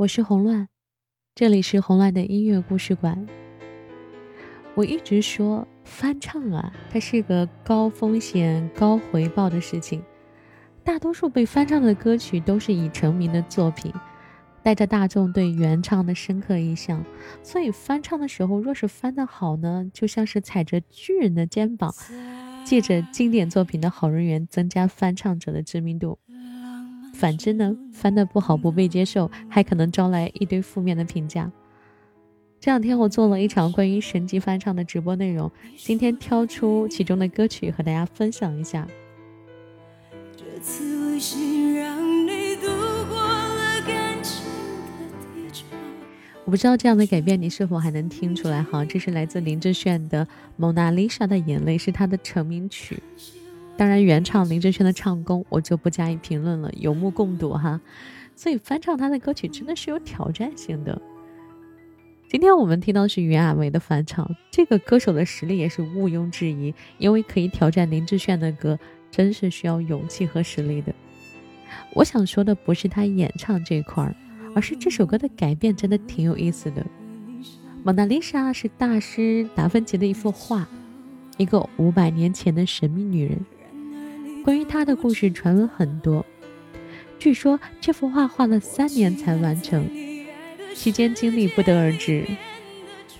我是红乱，这里是红乱的音乐故事馆。我一直说翻唱啊，它是个高风险高回报的事情。大多数被翻唱的歌曲都是已成名的作品，带着大众对原唱的深刻印象。所以翻唱的时候，若是翻得好呢，就像是踩着巨人的肩膀，借着经典作品的好人缘，增加翻唱者的知名度。反之呢，翻的不好不被接受，还可能招来一堆负面的评价。这两天我做了一场关于神级翻唱的直播内容，今天挑出其中的歌曲和大家分享一下。我不知道这样的改变你是否还能听出来？哈，这是来自林志炫的《蒙娜丽莎的眼泪》，是他的成名曲。当然，原唱林志炫的唱功我就不加以评论了，有目共睹哈。所以翻唱他的歌曲真的是有挑战性的。今天我们听到是袁娅维的翻唱，这个歌手的实力也是毋庸置疑，因为可以挑战林志炫的歌，真是需要勇气和实力的。我想说的不是他演唱这块儿，而是这首歌的改变真的挺有意思的。蒙娜丽莎是大师达芬奇的一幅画，一个五百年前的神秘女人。关于他的故事传闻很多，据说这幅画画了三年才完成，期间经历不得而知。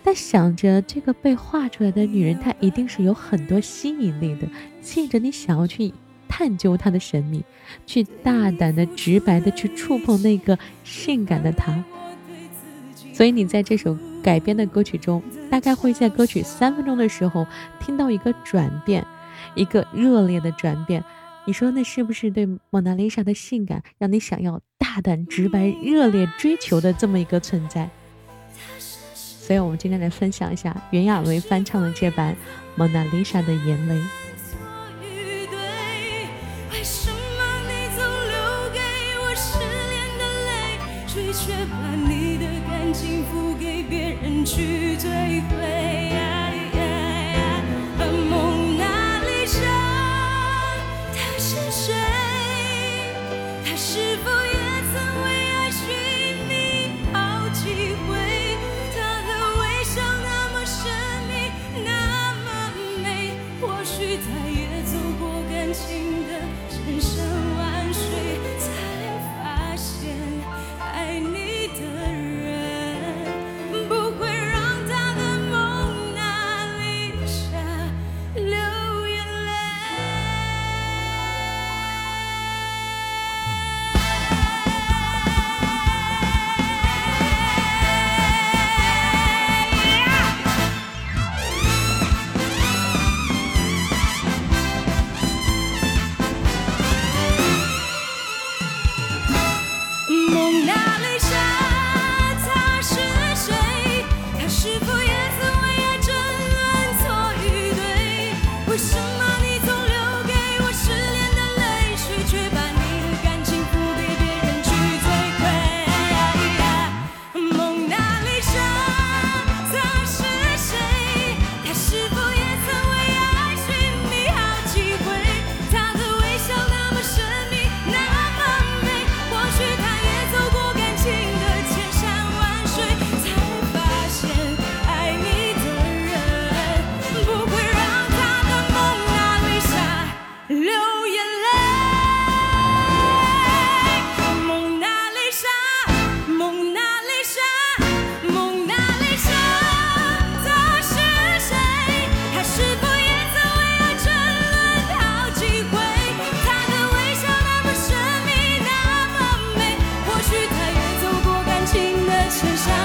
但想着这个被画出来的女人，她一定是有很多吸引力的，吸引着你想要去探究她的神秘，去大胆的、直白的去触碰那个性感的她。所以你在这首改编的歌曲中，大概会在歌曲三分钟的时候听到一个转变。一个热烈的转变，你说那是不是对蒙娜丽莎的性感让你想要大胆、直白、热烈追求的这么一个存在？所以，我们今天来分享一下袁娅维翻唱的这版《蒙娜丽莎的眼泪》。却把你的感情付给别人去兑换他是否？剩下。